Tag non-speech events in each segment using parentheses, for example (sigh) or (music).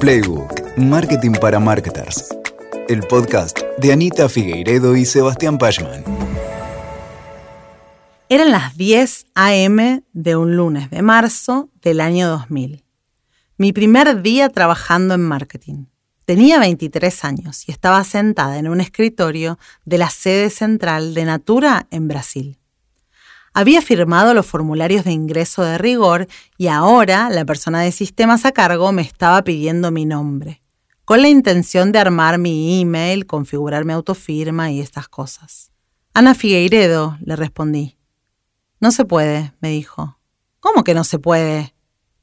Playbook, Marketing para Marketers. El podcast de Anita Figueiredo y Sebastián Pachman. Eran las 10 a.m. de un lunes de marzo del año 2000. Mi primer día trabajando en marketing. Tenía 23 años y estaba sentada en un escritorio de la sede central de Natura en Brasil. Había firmado los formularios de ingreso de rigor y ahora la persona de sistemas a cargo me estaba pidiendo mi nombre, con la intención de armar mi email, configurar mi autofirma y estas cosas. Ana Figueiredo, le respondí. No se puede, me dijo. ¿Cómo que no se puede?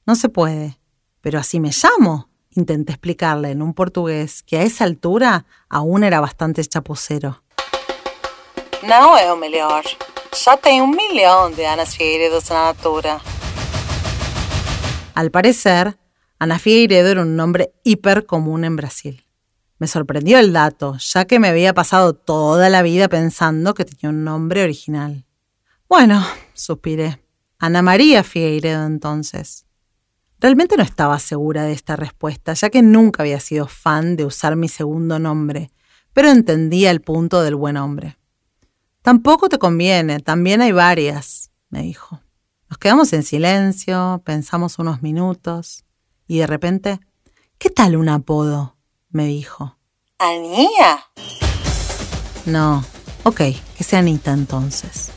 No se puede. Pero así me llamo, intenté explicarle en un portugués que a esa altura aún era bastante chapucero. No es o melhor. Ya tengo un millón de Ana Figueiredo en Natura. Al parecer, Ana Figueiredo era un nombre hiper común en Brasil. Me sorprendió el dato, ya que me había pasado toda la vida pensando que tenía un nombre original. Bueno, suspiré. Ana María Figueiredo entonces. Realmente no estaba segura de esta respuesta, ya que nunca había sido fan de usar mi segundo nombre, pero entendía el punto del buen hombre. Tampoco te conviene, también hay varias, me dijo. Nos quedamos en silencio, pensamos unos minutos y de repente, ¿qué tal un apodo? me dijo. ¿Anía? No, ok, que sea Anita entonces.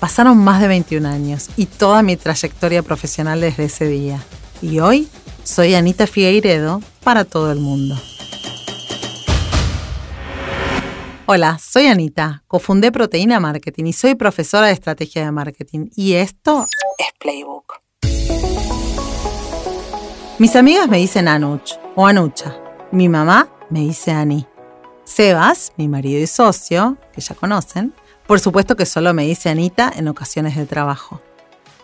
Pasaron más de 21 años y toda mi trayectoria profesional desde ese día. Y hoy soy Anita Figueiredo para todo el mundo. Hola, soy Anita, cofundé Proteína Marketing y soy profesora de estrategia de marketing. Y esto es Playbook. Mis amigas me dicen Anuch o Anucha. Mi mamá me dice Ani. Sebas, mi marido y socio, que ya conocen, por supuesto que solo me dice Anita en ocasiones de trabajo.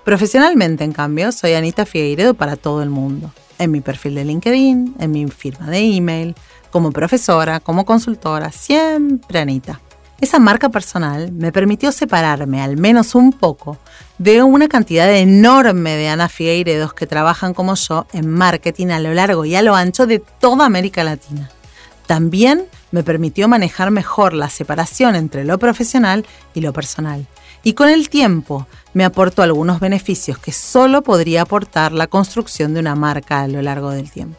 Profesionalmente, en cambio, soy Anita Figueiredo para todo el mundo. En mi perfil de LinkedIn, en mi firma de email, como profesora, como consultora, siempre Anita. Esa marca personal me permitió separarme al menos un poco de una cantidad enorme de Ana Figueiredos que trabajan como yo en marketing a lo largo y a lo ancho de toda América Latina. También me permitió manejar mejor la separación entre lo profesional y lo personal. Y con el tiempo me aportó algunos beneficios que solo podría aportar la construcción de una marca a lo largo del tiempo.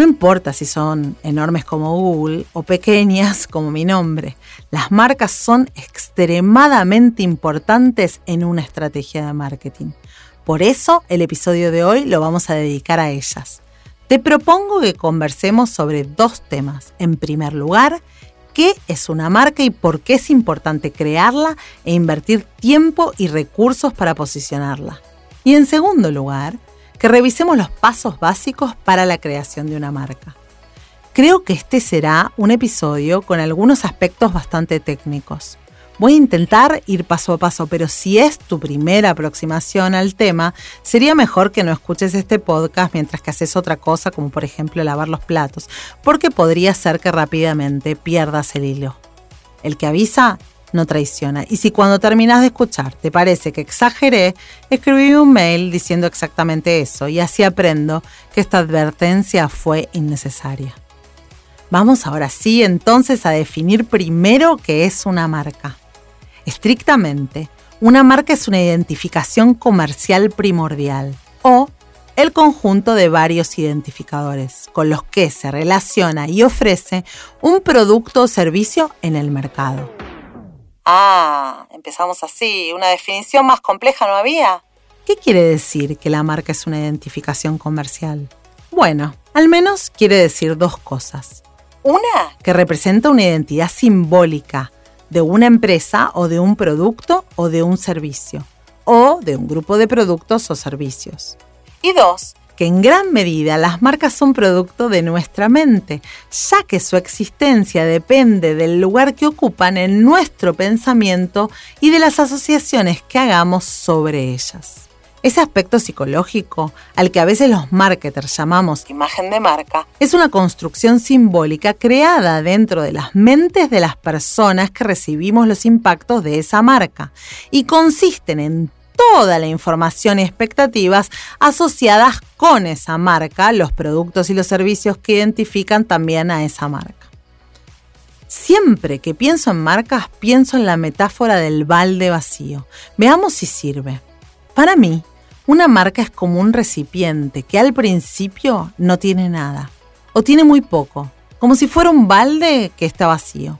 No importa si son enormes como Google o pequeñas como mi nombre, las marcas son extremadamente importantes en una estrategia de marketing. Por eso el episodio de hoy lo vamos a dedicar a ellas. Te propongo que conversemos sobre dos temas. En primer lugar, qué es una marca y por qué es importante crearla e invertir tiempo y recursos para posicionarla. Y en segundo lugar, que revisemos los pasos básicos para la creación de una marca. Creo que este será un episodio con algunos aspectos bastante técnicos. Voy a intentar ir paso a paso, pero si es tu primera aproximación al tema, sería mejor que no escuches este podcast mientras que haces otra cosa, como por ejemplo lavar los platos, porque podría ser que rápidamente pierdas el hilo. El que avisa no traiciona. Y si cuando terminas de escuchar te parece que exageré, escribí un mail diciendo exactamente eso y así aprendo que esta advertencia fue innecesaria. Vamos ahora sí entonces a definir primero qué es una marca. Estrictamente, una marca es una identificación comercial primordial o el conjunto de varios identificadores con los que se relaciona y ofrece un producto o servicio en el mercado. Ah, empezamos así. ¿Una definición más compleja no había? ¿Qué quiere decir que la marca es una identificación comercial? Bueno, al menos quiere decir dos cosas. Una, que representa una identidad simbólica de una empresa o de un producto o de un servicio, o de un grupo de productos o servicios. Y dos, que en gran medida las marcas son producto de nuestra mente, ya que su existencia depende del lugar que ocupan en nuestro pensamiento y de las asociaciones que hagamos sobre ellas. Ese aspecto psicológico, al que a veces los marketers llamamos imagen de marca, es una construcción simbólica creada dentro de las mentes de las personas que recibimos los impactos de esa marca y consisten en toda la información y expectativas asociadas con esa marca, los productos y los servicios que identifican también a esa marca. Siempre que pienso en marcas, pienso en la metáfora del balde vacío. Veamos si sirve. Para mí, una marca es como un recipiente que al principio no tiene nada, o tiene muy poco, como si fuera un balde que está vacío.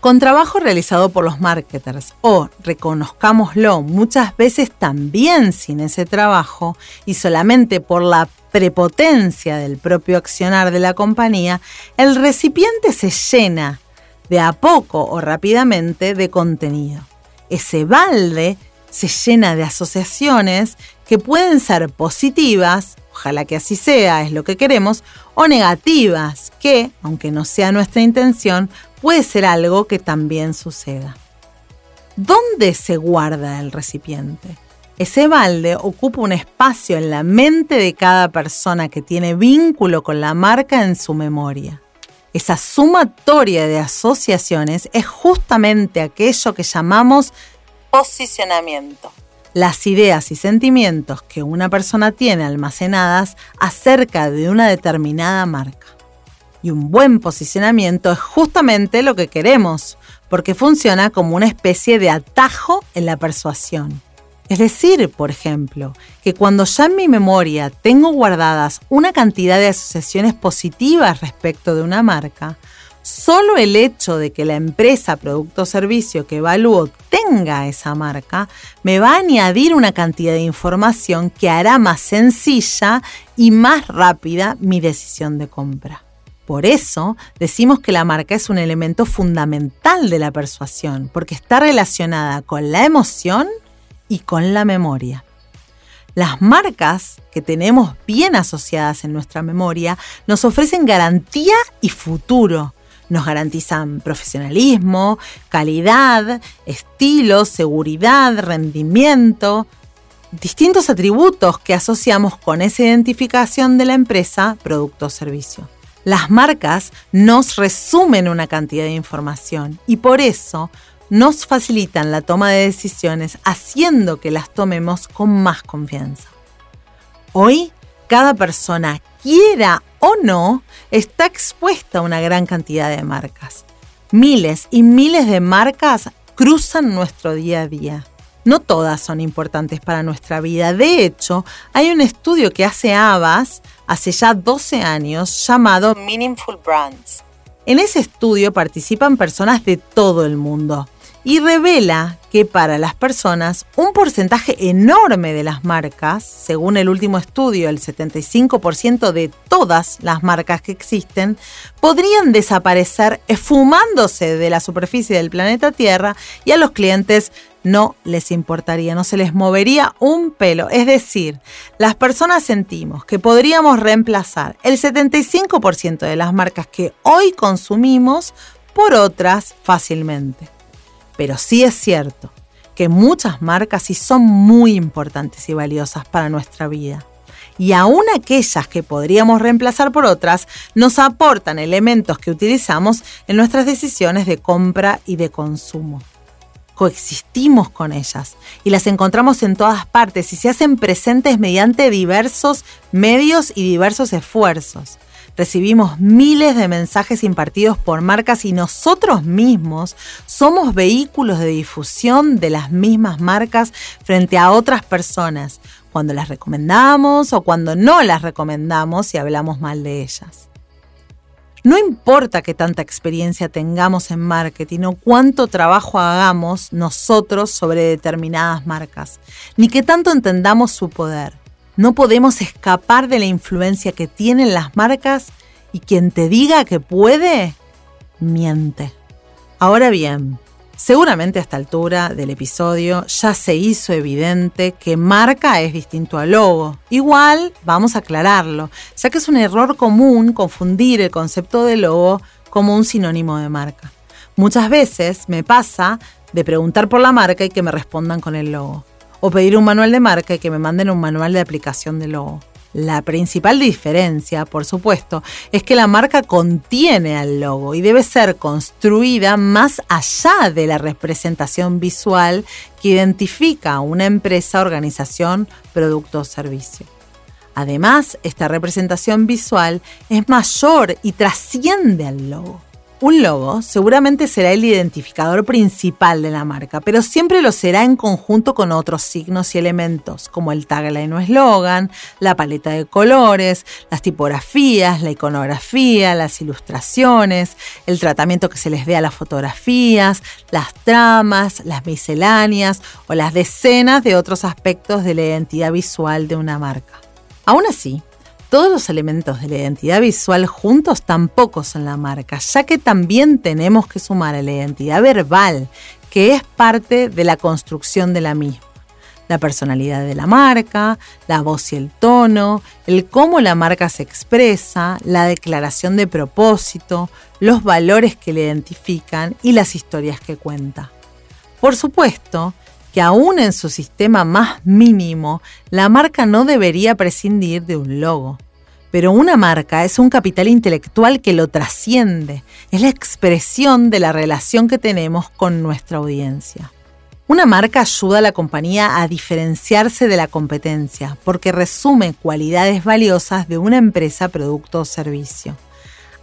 Con trabajo realizado por los marketers o, reconozcámoslo, muchas veces también sin ese trabajo y solamente por la prepotencia del propio accionar de la compañía, el recipiente se llena de a poco o rápidamente de contenido. Ese balde se llena de asociaciones que pueden ser positivas, ojalá que así sea, es lo que queremos, o negativas, que, aunque no sea nuestra intención, puede ser algo que también suceda. ¿Dónde se guarda el recipiente? Ese balde ocupa un espacio en la mente de cada persona que tiene vínculo con la marca en su memoria. Esa sumatoria de asociaciones es justamente aquello que llamamos posicionamiento. Las ideas y sentimientos que una persona tiene almacenadas acerca de una determinada marca. Y un buen posicionamiento es justamente lo que queremos, porque funciona como una especie de atajo en la persuasión. Es decir, por ejemplo, que cuando ya en mi memoria tengo guardadas una cantidad de asociaciones positivas respecto de una marca, solo el hecho de que la empresa, producto o servicio que evalúo tenga esa marca, me va a añadir una cantidad de información que hará más sencilla y más rápida mi decisión de compra. Por eso decimos que la marca es un elemento fundamental de la persuasión, porque está relacionada con la emoción y con la memoria. Las marcas que tenemos bien asociadas en nuestra memoria nos ofrecen garantía y futuro. Nos garantizan profesionalismo, calidad, estilo, seguridad, rendimiento, distintos atributos que asociamos con esa identificación de la empresa, producto o servicio. Las marcas nos resumen una cantidad de información y por eso nos facilitan la toma de decisiones haciendo que las tomemos con más confianza. Hoy, cada persona, quiera o no, está expuesta a una gran cantidad de marcas. Miles y miles de marcas cruzan nuestro día a día. No todas son importantes para nuestra vida. De hecho, hay un estudio que hace Abbas hace ya 12 años llamado Meaningful Brands. En ese estudio participan personas de todo el mundo y revela que para las personas un porcentaje enorme de las marcas, según el último estudio, el 75% de todas las marcas que existen, podrían desaparecer esfumándose de la superficie del planeta Tierra y a los clientes no les importaría, no se les movería un pelo. Es decir, las personas sentimos que podríamos reemplazar el 75% de las marcas que hoy consumimos por otras fácilmente. Pero sí es cierto que muchas marcas sí son muy importantes y valiosas para nuestra vida. Y aún aquellas que podríamos reemplazar por otras nos aportan elementos que utilizamos en nuestras decisiones de compra y de consumo. Coexistimos con ellas y las encontramos en todas partes y se hacen presentes mediante diversos medios y diversos esfuerzos recibimos miles de mensajes impartidos por marcas y nosotros mismos somos vehículos de difusión de las mismas marcas frente a otras personas, cuando las recomendamos o cuando no las recomendamos y hablamos mal de ellas. No importa qué tanta experiencia tengamos en marketing o cuánto trabajo hagamos nosotros sobre determinadas marcas, ni qué tanto entendamos su poder. No podemos escapar de la influencia que tienen las marcas y quien te diga que puede, miente. Ahora bien, seguramente a esta altura del episodio ya se hizo evidente que marca es distinto a logo. Igual vamos a aclararlo, ya que es un error común confundir el concepto de logo como un sinónimo de marca. Muchas veces me pasa de preguntar por la marca y que me respondan con el logo o pedir un manual de marca y que me manden un manual de aplicación de logo. La principal diferencia, por supuesto, es que la marca contiene al logo y debe ser construida más allá de la representación visual que identifica a una empresa, organización, producto o servicio. Además, esta representación visual es mayor y trasciende al logo. Un logo seguramente será el identificador principal de la marca, pero siempre lo será en conjunto con otros signos y elementos, como el tagline o eslogan, la paleta de colores, las tipografías, la iconografía, las ilustraciones, el tratamiento que se les dé a las fotografías, las tramas, las misceláneas o las decenas de otros aspectos de la identidad visual de una marca. Aún así, todos los elementos de la identidad visual juntos tampoco son la marca, ya que también tenemos que sumar a la identidad verbal, que es parte de la construcción de la misma. La personalidad de la marca, la voz y el tono, el cómo la marca se expresa, la declaración de propósito, los valores que le identifican y las historias que cuenta. Por supuesto, que aún en su sistema más mínimo, la marca no debería prescindir de un logo. Pero una marca es un capital intelectual que lo trasciende, es la expresión de la relación que tenemos con nuestra audiencia. Una marca ayuda a la compañía a diferenciarse de la competencia porque resume cualidades valiosas de una empresa, producto o servicio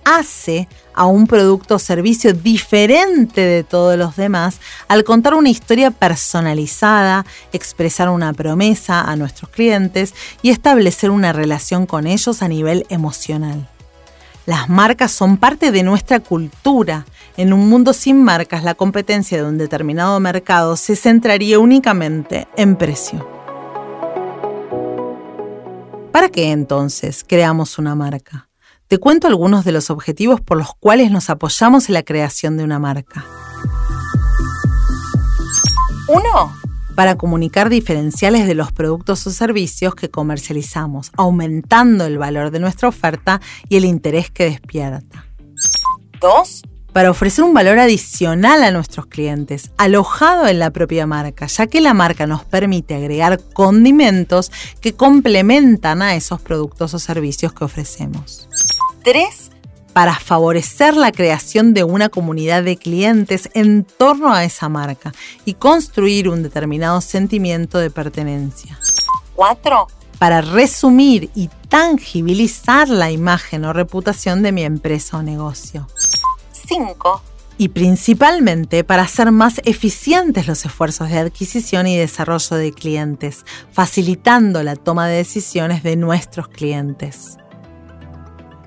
hace a un producto o servicio diferente de todos los demás al contar una historia personalizada, expresar una promesa a nuestros clientes y establecer una relación con ellos a nivel emocional. Las marcas son parte de nuestra cultura. En un mundo sin marcas, la competencia de un determinado mercado se centraría únicamente en precio. ¿Para qué entonces creamos una marca? Te cuento algunos de los objetivos por los cuales nos apoyamos en la creación de una marca. 1. Para comunicar diferenciales de los productos o servicios que comercializamos, aumentando el valor de nuestra oferta y el interés que despierta. 2 para ofrecer un valor adicional a nuestros clientes, alojado en la propia marca, ya que la marca nos permite agregar condimentos que complementan a esos productos o servicios que ofrecemos. 3. Para favorecer la creación de una comunidad de clientes en torno a esa marca y construir un determinado sentimiento de pertenencia. 4 para resumir y tangibilizar la imagen o reputación de mi empresa o negocio. 5. Y principalmente para hacer más eficientes los esfuerzos de adquisición y desarrollo de clientes, facilitando la toma de decisiones de nuestros clientes.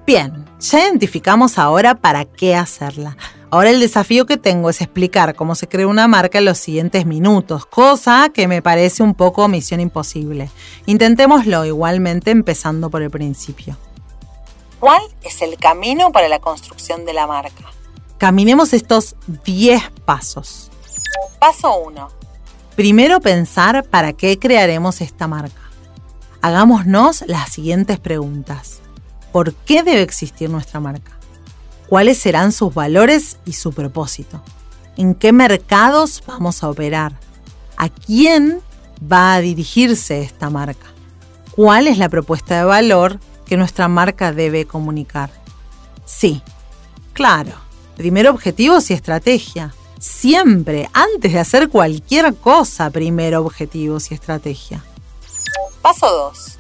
Bien, ya identificamos ahora para qué hacerla. Ahora el desafío que tengo es explicar cómo se crea una marca en los siguientes minutos, cosa que me parece un poco misión imposible. Intentémoslo igualmente empezando por el principio. ¿Cuál es el camino para la construcción de la marca? Caminemos estos 10 pasos. Paso 1. Primero pensar para qué crearemos esta marca. Hagámonos las siguientes preguntas. ¿Por qué debe existir nuestra marca? ¿Cuáles serán sus valores y su propósito? ¿En qué mercados vamos a operar? ¿A quién va a dirigirse esta marca? ¿Cuál es la propuesta de valor que nuestra marca debe comunicar? Sí, claro Primero objetivos y estrategia. Siempre, antes de hacer cualquier cosa, primero objetivos y estrategia. Paso 2.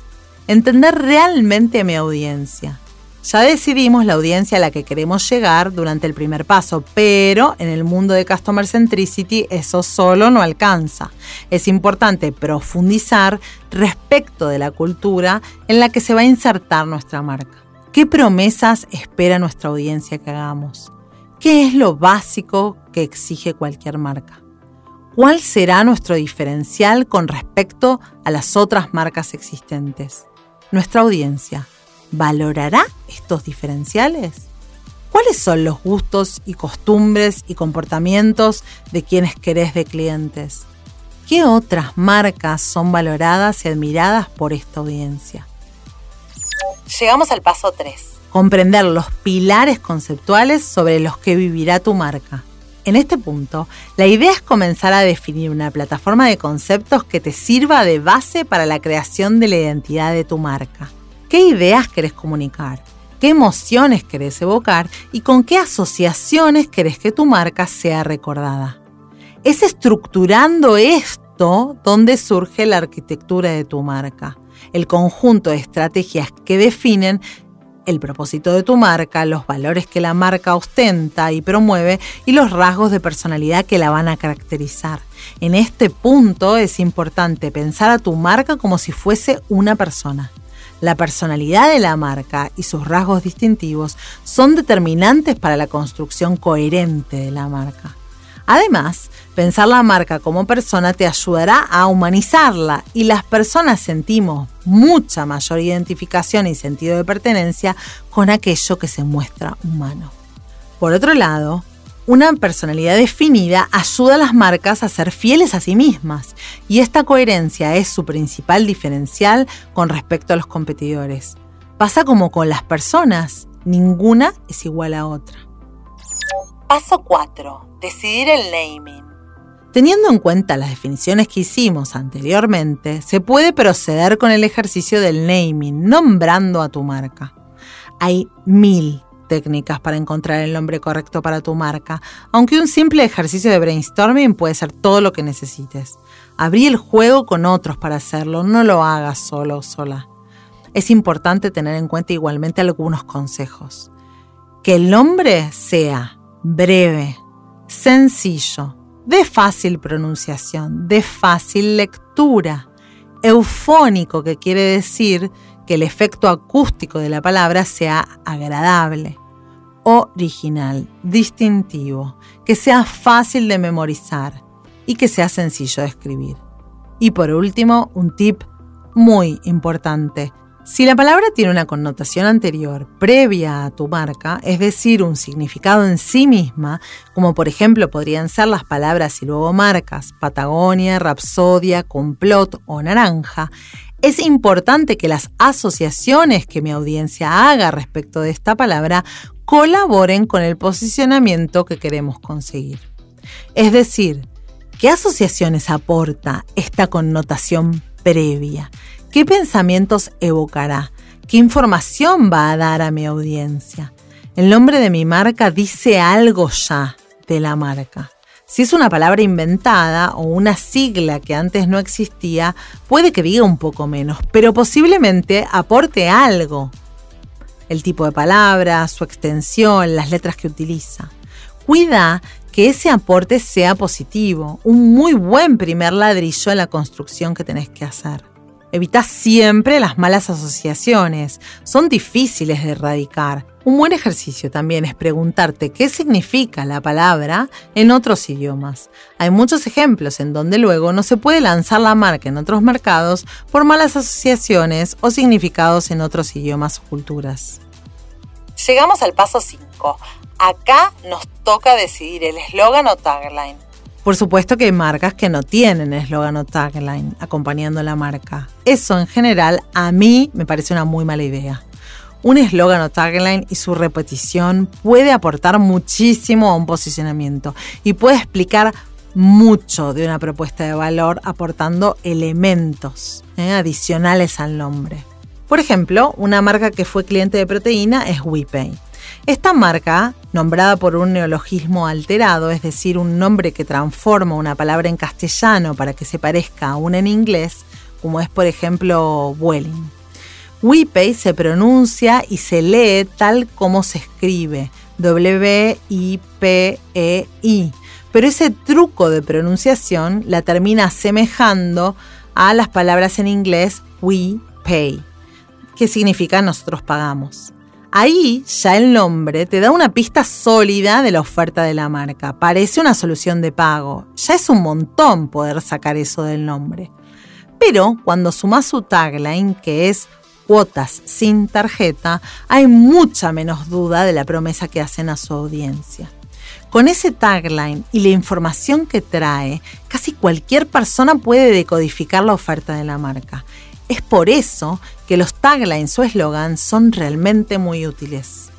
Entender realmente a mi audiencia. Ya decidimos la audiencia a la que queremos llegar durante el primer paso, pero en el mundo de Customer Centricity eso solo no alcanza. Es importante profundizar respecto de la cultura en la que se va a insertar nuestra marca. ¿Qué promesas espera nuestra audiencia que hagamos? ¿Qué es lo básico que exige cualquier marca? ¿Cuál será nuestro diferencial con respecto a las otras marcas existentes? ¿Nuestra audiencia valorará estos diferenciales? ¿Cuáles son los gustos y costumbres y comportamientos de quienes querés de clientes? ¿Qué otras marcas son valoradas y admiradas por esta audiencia? Llegamos al paso 3 comprender los pilares conceptuales sobre los que vivirá tu marca. En este punto, la idea es comenzar a definir una plataforma de conceptos que te sirva de base para la creación de la identidad de tu marca. qué ideas querés comunicar, qué emociones querés evocar y con qué asociaciones querés que tu marca sea recordada. Es estructurando esto donde surge la arquitectura de tu marca, el conjunto de estrategias que definen el propósito de tu marca, los valores que la marca ostenta y promueve y los rasgos de personalidad que la van a caracterizar. En este punto es importante pensar a tu marca como si fuese una persona. La personalidad de la marca y sus rasgos distintivos son determinantes para la construcción coherente de la marca. Además, pensar la marca como persona te ayudará a humanizarla y las personas sentimos mucha mayor identificación y sentido de pertenencia con aquello que se muestra humano. Por otro lado, una personalidad definida ayuda a las marcas a ser fieles a sí mismas y esta coherencia es su principal diferencial con respecto a los competidores. Pasa como con las personas, ninguna es igual a otra. Paso 4. Decidir el naming. Teniendo en cuenta las definiciones que hicimos anteriormente, se puede proceder con el ejercicio del naming, nombrando a tu marca. Hay mil técnicas para encontrar el nombre correcto para tu marca, aunque un simple ejercicio de brainstorming puede ser todo lo que necesites. Abrí el juego con otros para hacerlo, no lo hagas solo o sola. Es importante tener en cuenta igualmente algunos consejos. Que el nombre sea breve, sencillo, de fácil pronunciación, de fácil lectura, eufónico, que quiere decir que el efecto acústico de la palabra sea agradable, original, distintivo, que sea fácil de memorizar y que sea sencillo de escribir. Y por último, un tip muy importante, si la palabra tiene una connotación anterior, previa a tu marca, es decir, un significado en sí misma, como por ejemplo podrían ser las palabras y luego marcas Patagonia, Rapsodia, Complot o Naranja, es importante que las asociaciones que mi audiencia haga respecto de esta palabra colaboren con el posicionamiento que queremos conseguir. Es decir, ¿qué asociaciones aporta esta connotación previa? ¿Qué pensamientos evocará? ¿Qué información va a dar a mi audiencia? El nombre de mi marca dice algo ya de la marca. Si es una palabra inventada o una sigla que antes no existía, puede que diga un poco menos, pero posiblemente aporte algo. El tipo de palabra, su extensión, las letras que utiliza. Cuida que ese aporte sea positivo, un muy buen primer ladrillo en la construcción que tenés que hacer. Evita siempre las malas asociaciones. Son difíciles de erradicar. Un buen ejercicio también es preguntarte qué significa la palabra en otros idiomas. Hay muchos ejemplos en donde luego no se puede lanzar la marca en otros mercados por malas asociaciones o significados en otros idiomas o culturas. Llegamos al paso 5. Acá nos toca decidir el eslogan o tagline. Por supuesto que hay marcas que no tienen eslogan o tagline acompañando la marca. Eso en general a mí me parece una muy mala idea. Un eslogan o tagline y su repetición puede aportar muchísimo a un posicionamiento y puede explicar mucho de una propuesta de valor aportando elementos ¿eh? adicionales al nombre. Por ejemplo, una marca que fue cliente de proteína es WePay. Esta marca, nombrada por un neologismo alterado, es decir, un nombre que transforma una palabra en castellano para que se parezca a una en inglés, como es por ejemplo Welling. WePay se pronuncia y se lee tal como se escribe, W-I-P-E-I, pero ese truco de pronunciación la termina asemejando a las palabras en inglés we pay, que significa nosotros pagamos. Ahí ya el nombre te da una pista sólida de la oferta de la marca. Parece una solución de pago. Ya es un montón poder sacar eso del nombre. Pero cuando sumas su tagline, que es cuotas sin tarjeta, hay mucha menos duda de la promesa que hacen a su audiencia. Con ese tagline y la información que trae, casi cualquier persona puede decodificar la oferta de la marca. Es por eso que los taglines o eslogans son realmente muy útiles.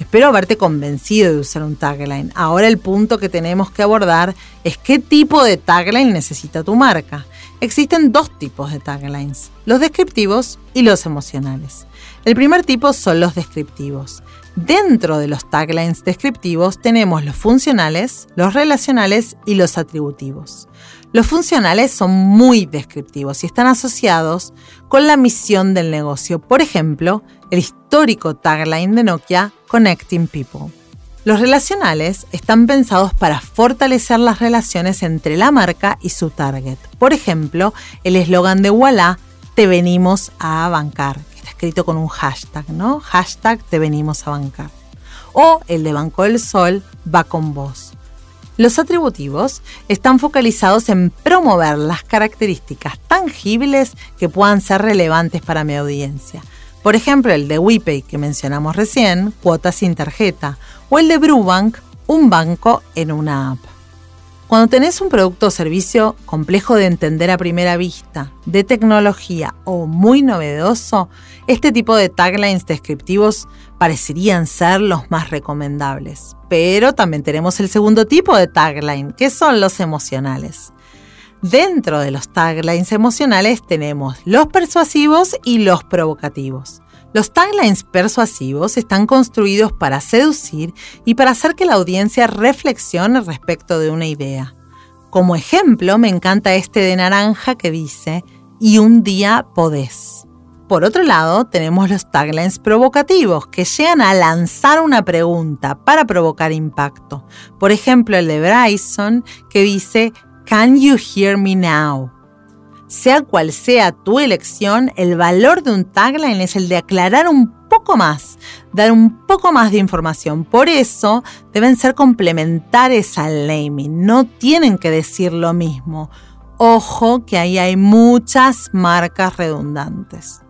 Espero haberte convencido de usar un tagline. Ahora el punto que tenemos que abordar es qué tipo de tagline necesita tu marca. Existen dos tipos de taglines, los descriptivos y los emocionales. El primer tipo son los descriptivos. Dentro de los taglines descriptivos tenemos los funcionales, los relacionales y los atributivos. Los funcionales son muy descriptivos y están asociados con la misión del negocio. Por ejemplo, el histórico tagline de Nokia, Connecting People. Los relacionales están pensados para fortalecer las relaciones entre la marca y su target. Por ejemplo, el eslogan de Walla, Te venimos a bancar, que está escrito con un hashtag, ¿no? Hashtag Te venimos a bancar. O el de Banco del Sol, Va con vos. Los atributivos están focalizados en promover las características tangibles que puedan ser relevantes para mi audiencia. Por ejemplo, el de WePay que mencionamos recién, cuotas sin tarjeta, o el de Brubank, un banco en una app. Cuando tenés un producto o servicio complejo de entender a primera vista, de tecnología o muy novedoso, este tipo de taglines descriptivos parecerían ser los más recomendables. Pero también tenemos el segundo tipo de tagline, que son los emocionales. Dentro de los taglines emocionales tenemos los persuasivos y los provocativos. Los taglines persuasivos están construidos para seducir y para hacer que la audiencia reflexione respecto de una idea. Como ejemplo, me encanta este de naranja que dice, y un día podés. Por otro lado, tenemos los taglines provocativos que llegan a lanzar una pregunta para provocar impacto. Por ejemplo, el de Bryson que dice, Can you hear me now? Sea cual sea tu elección, el valor de un tagline es el de aclarar un poco más, dar un poco más de información. Por eso deben ser complementares al naming, no tienen que decir lo mismo. Ojo que ahí hay muchas marcas redundantes.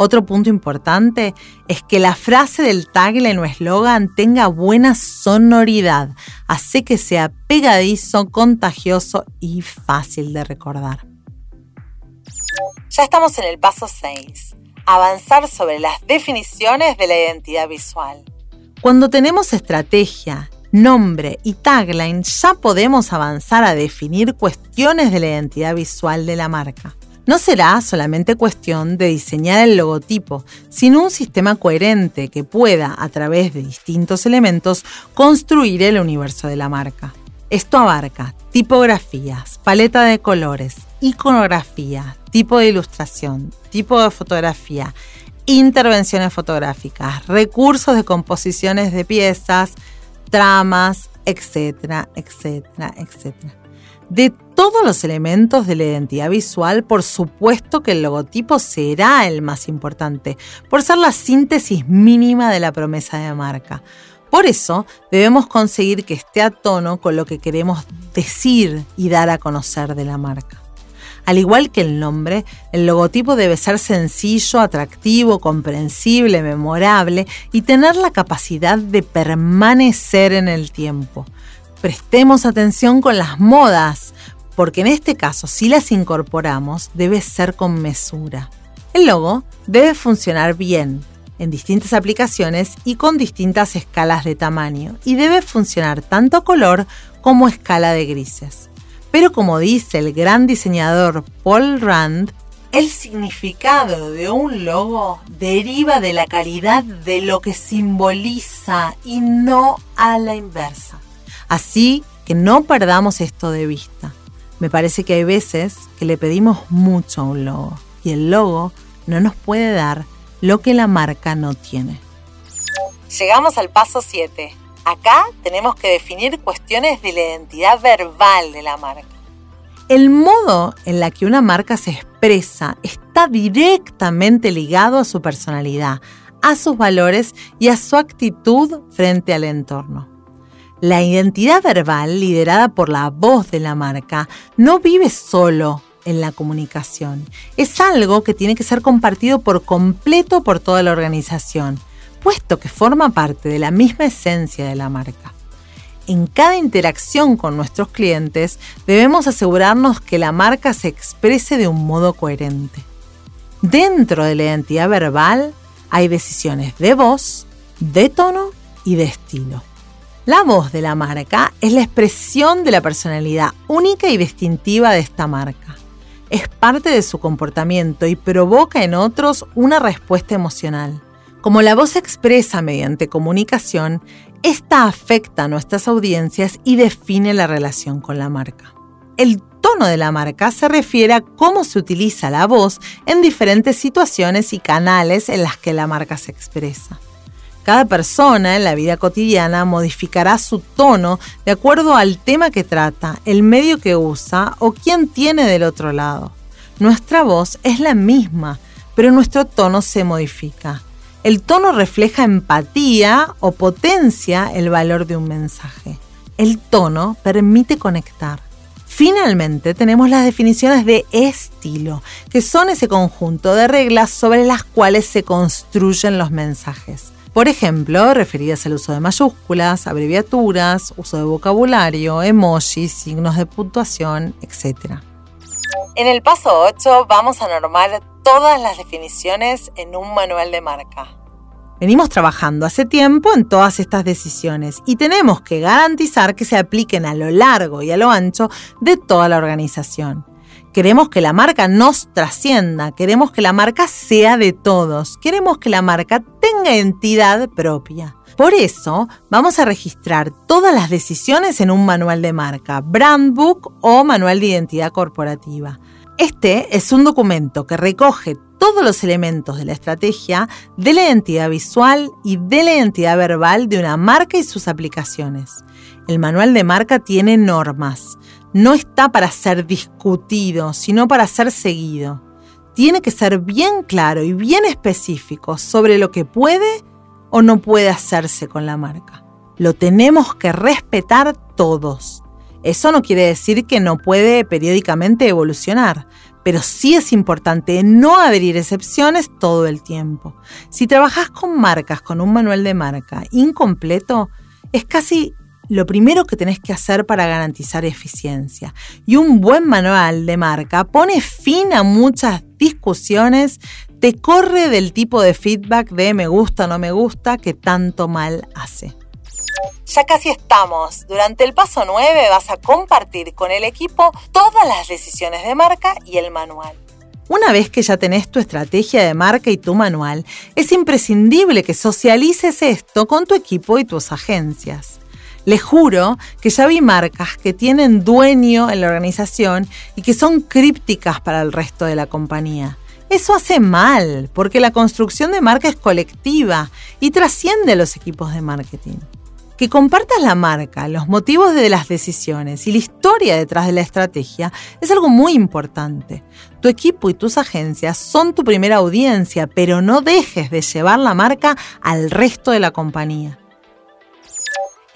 Otro punto importante es que la frase del tagline o eslogan tenga buena sonoridad, hace que sea pegadizo, contagioso y fácil de recordar. Ya estamos en el paso 6, avanzar sobre las definiciones de la identidad visual. Cuando tenemos estrategia, nombre y tagline, ya podemos avanzar a definir cuestiones de la identidad visual de la marca. No será solamente cuestión de diseñar el logotipo, sino un sistema coherente que pueda, a través de distintos elementos, construir el universo de la marca. Esto abarca tipografías, paleta de colores, iconografía, tipo de ilustración, tipo de fotografía, intervenciones fotográficas, recursos de composiciones de piezas, tramas, etcétera, etcétera, etcétera. De todos los elementos de la identidad visual, por supuesto que el logotipo será el más importante, por ser la síntesis mínima de la promesa de marca. Por eso debemos conseguir que esté a tono con lo que queremos decir y dar a conocer de la marca. Al igual que el nombre, el logotipo debe ser sencillo, atractivo, comprensible, memorable y tener la capacidad de permanecer en el tiempo prestemos atención con las modas, porque en este caso, si las incorporamos, debe ser con mesura. El logo debe funcionar bien en distintas aplicaciones y con distintas escalas de tamaño, y debe funcionar tanto color como escala de grises. Pero como dice el gran diseñador Paul Rand, el significado de un logo deriva de la calidad de lo que simboliza y no a la inversa. Así que no perdamos esto de vista. Me parece que hay veces que le pedimos mucho a un logo y el logo no nos puede dar lo que la marca no tiene. Llegamos al paso 7. Acá tenemos que definir cuestiones de la identidad verbal de la marca. El modo en la que una marca se expresa está directamente ligado a su personalidad, a sus valores y a su actitud frente al entorno. La identidad verbal, liderada por la voz de la marca, no vive solo en la comunicación. Es algo que tiene que ser compartido por completo por toda la organización, puesto que forma parte de la misma esencia de la marca. En cada interacción con nuestros clientes debemos asegurarnos que la marca se exprese de un modo coherente. Dentro de la identidad verbal hay decisiones de voz, de tono y de estilo. La voz de la marca es la expresión de la personalidad única y distintiva de esta marca. Es parte de su comportamiento y provoca en otros una respuesta emocional. Como la voz se expresa mediante comunicación, esta afecta a nuestras audiencias y define la relación con la marca. El tono de la marca se refiere a cómo se utiliza la voz en diferentes situaciones y canales en las que la marca se expresa. Cada persona en la vida cotidiana modificará su tono de acuerdo al tema que trata, el medio que usa o quién tiene del otro lado. Nuestra voz es la misma, pero nuestro tono se modifica. El tono refleja empatía o potencia el valor de un mensaje. El tono permite conectar. Finalmente tenemos las definiciones de estilo, que son ese conjunto de reglas sobre las cuales se construyen los mensajes. Por ejemplo, referidas al uso de mayúsculas, abreviaturas, uso de vocabulario, emojis, signos de puntuación, etc. En el paso 8 vamos a normar todas las definiciones en un manual de marca. Venimos trabajando hace tiempo en todas estas decisiones y tenemos que garantizar que se apliquen a lo largo y a lo ancho de toda la organización. Queremos que la marca nos trascienda, queremos que la marca sea de todos, queremos que la marca tenga entidad propia. Por eso vamos a registrar todas las decisiones en un manual de marca, brand book o manual de identidad corporativa. Este es un documento que recoge todos los elementos de la estrategia, de la identidad visual y de la identidad verbal de una marca y sus aplicaciones. El manual de marca tiene normas. No está para ser discutido, sino para ser seguido. Tiene que ser bien claro y bien específico sobre lo que puede o no puede hacerse con la marca. Lo tenemos que respetar todos. Eso no quiere decir que no puede periódicamente evolucionar, pero sí es importante no abrir excepciones todo el tiempo. Si trabajas con marcas con un manual de marca incompleto, es casi lo primero que tenés que hacer para garantizar eficiencia. Y un buen manual de marca pone fin a muchas discusiones, te corre del tipo de feedback de me gusta no me gusta que tanto mal hace. Ya casi estamos. Durante el paso 9 vas a compartir con el equipo todas las decisiones de marca y el manual. Una vez que ya tenés tu estrategia de marca y tu manual, es imprescindible que socialices esto con tu equipo y tus agencias. Les juro que ya vi marcas que tienen dueño en la organización y que son crípticas para el resto de la compañía. Eso hace mal, porque la construcción de marca es colectiva y trasciende los equipos de marketing. Que compartas la marca, los motivos de las decisiones y la historia detrás de la estrategia es algo muy importante. Tu equipo y tus agencias son tu primera audiencia, pero no dejes de llevar la marca al resto de la compañía.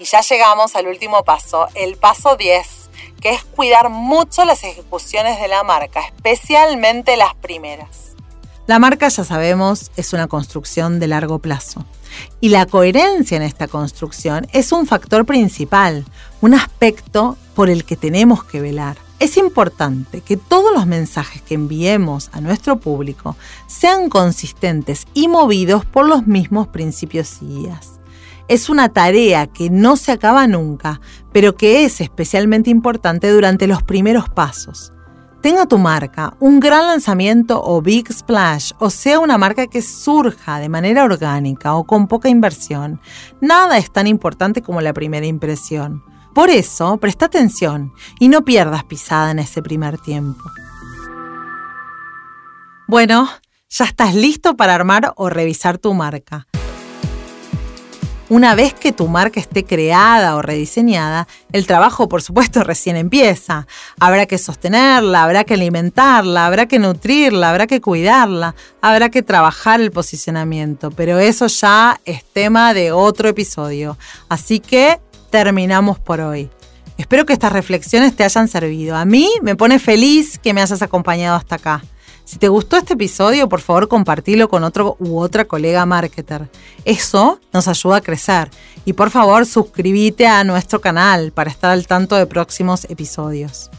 Y ya llegamos al último paso, el paso 10, que es cuidar mucho las ejecuciones de la marca, especialmente las primeras. La marca, ya sabemos, es una construcción de largo plazo. Y la coherencia en esta construcción es un factor principal, un aspecto por el que tenemos que velar. Es importante que todos los mensajes que enviemos a nuestro público sean consistentes y movidos por los mismos principios y guías. Es una tarea que no se acaba nunca, pero que es especialmente importante durante los primeros pasos tenga tu marca un gran lanzamiento o big splash, o sea una marca que surja de manera orgánica o con poca inversión, nada es tan importante como la primera impresión. Por eso, presta atención y no pierdas pisada en ese primer tiempo. Bueno, ya estás listo para armar o revisar tu marca. Una vez que tu marca esté creada o rediseñada, el trabajo por supuesto (laughs) recién empieza. Habrá que sostenerla, habrá que alimentarla, habrá que nutrirla, habrá que cuidarla, habrá que trabajar el posicionamiento, pero eso ya es tema de otro episodio. Así que terminamos por hoy. Espero que estas reflexiones te hayan servido. A mí me pone feliz que me hayas acompañado hasta acá. Si te gustó este episodio, por favor compartilo con otro u otra colega marketer. Eso nos ayuda a crecer. Y por favor suscríbete a nuestro canal para estar al tanto de próximos episodios.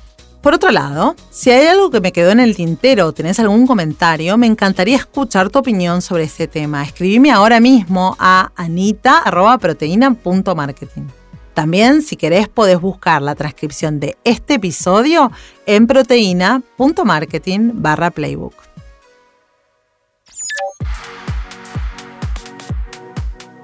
Por otro lado, si hay algo que me quedó en el tintero o tenés algún comentario, me encantaría escuchar tu opinión sobre este tema. Escribime ahora mismo a anita.proteína.marketing. También, si querés, podés buscar la transcripción de este episodio en proteína.marketing barra playbook.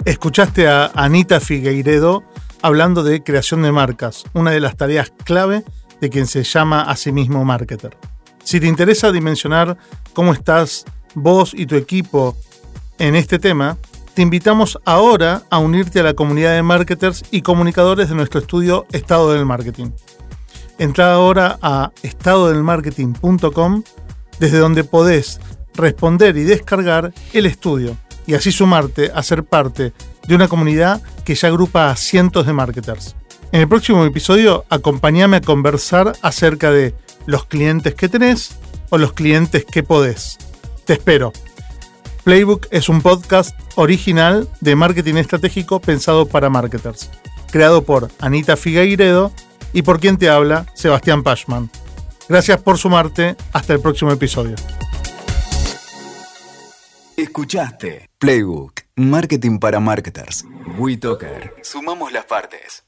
Escuchaste a Anita Figueiredo hablando de creación de marcas, una de las tareas clave de quien se llama a sí mismo marketer. Si te interesa dimensionar cómo estás vos y tu equipo en este tema, te invitamos ahora a unirte a la comunidad de marketers y comunicadores de nuestro estudio Estado del Marketing. Entra ahora a estadodelmarketing.com desde donde podés responder y descargar el estudio y así sumarte a ser parte de una comunidad que ya agrupa a cientos de marketers. En el próximo episodio, acompáñame a conversar acerca de los clientes que tenés o los clientes que podés. Te espero. Playbook es un podcast original de marketing estratégico pensado para marketers, creado por Anita Figueiredo y por quien te habla, Sebastián Pashman. Gracias por sumarte. Hasta el próximo episodio. Escuchaste Playbook, Marketing para Marketers. WeToker. Sumamos las partes.